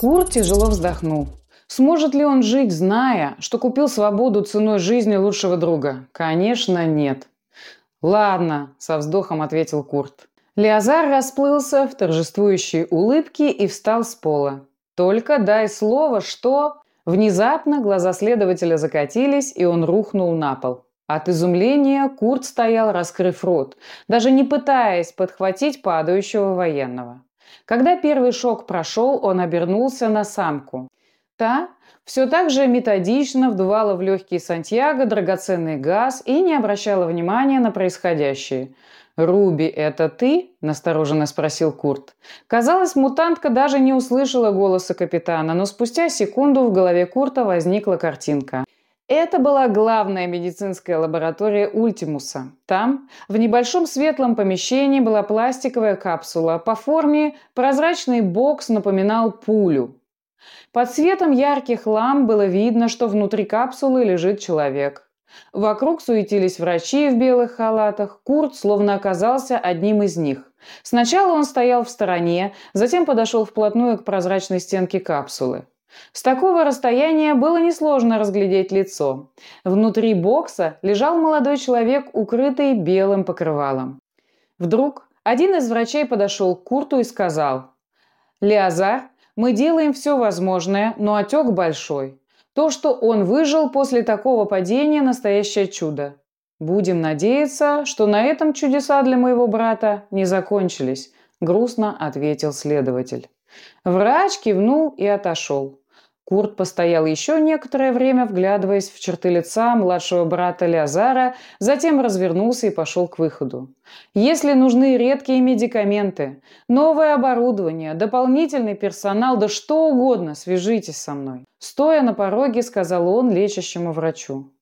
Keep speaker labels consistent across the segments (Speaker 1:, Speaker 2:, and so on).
Speaker 1: Курт тяжело вздохнул. Сможет ли он жить, зная, что купил свободу ценой жизни лучшего друга? Конечно, нет. «Ладно», – со вздохом ответил Курт. Леозар расплылся в торжествующей улыбке и встал с пола. «Только дай слово, что...» Внезапно глаза следователя закатились, и он рухнул на пол. От изумления Курт стоял, раскрыв рот, даже не пытаясь подхватить падающего военного. Когда первый шок прошел, он обернулся на самку. Та все так же методично вдувала в легкие Сантьяго драгоценный газ и не обращала внимания на происходящее. «Руби, это ты?» – настороженно спросил Курт. Казалось, мутантка даже не услышала голоса капитана, но спустя секунду в голове Курта возникла картинка. Это была главная медицинская лаборатория Ультимуса. Там, в небольшом светлом помещении, была пластиковая капсула. По форме прозрачный бокс напоминал пулю. Под светом ярких ламп было видно, что внутри капсулы лежит человек. Вокруг суетились врачи в белых халатах. Курт словно оказался одним из них. Сначала он стоял в стороне, затем подошел вплотную к прозрачной стенке капсулы. С такого расстояния было несложно разглядеть лицо. Внутри бокса лежал молодой человек, укрытый белым покрывалом. Вдруг один из врачей подошел к Курту и сказал «Леозар, мы делаем все возможное, но отек большой. То, что он выжил после такого падения – настоящее чудо. Будем надеяться, что на этом чудеса для моего брата не закончились», – грустно ответил следователь. Врач кивнул и отошел. Курт постоял еще некоторое время, вглядываясь в черты лица младшего брата Леозара, затем развернулся и пошел к выходу. «Если нужны редкие медикаменты, новое оборудование, дополнительный персонал, да что угодно, свяжитесь со мной». Стоя на пороге, сказал он лечащему врачу.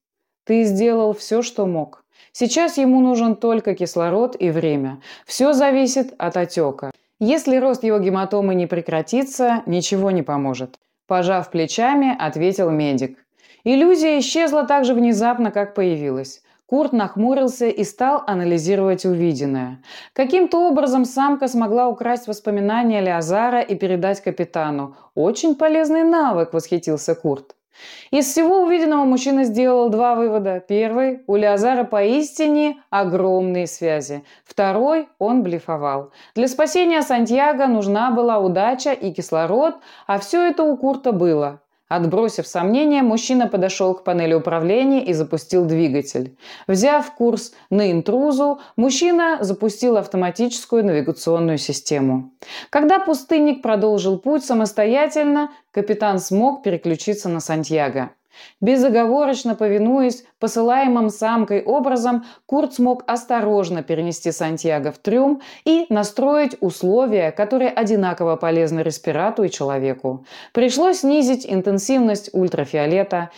Speaker 1: «Ты сделал все, что мог. Сейчас ему нужен только кислород и время. Все зависит от отека. Если рост его гематомы не прекратится, ничего не поможет. Пожав плечами, ответил медик. Иллюзия исчезла так же внезапно, как появилась. Курт нахмурился и стал анализировать увиденное. Каким-то образом самка смогла украсть воспоминания Леозара и передать капитану. «Очень полезный навык», – восхитился Курт. Из всего увиденного мужчина сделал два вывода. Первый – у Леозара поистине огромные связи. Второй – он блефовал. Для спасения Сантьяго нужна была удача и кислород, а все это у Курта было. Отбросив сомнения, мужчина подошел к панели управления и запустил двигатель. Взяв курс на интрузу, мужчина запустил автоматическую навигационную систему. Когда пустынник продолжил путь самостоятельно, капитан смог переключиться на Сантьяго. Безоговорочно повинуясь посылаемым самкой образом, Курт смог осторожно перенести Сантьяго в трюм и настроить условия, которые одинаково полезны респирату и человеку. Пришлось снизить интенсивность ультрафиолета,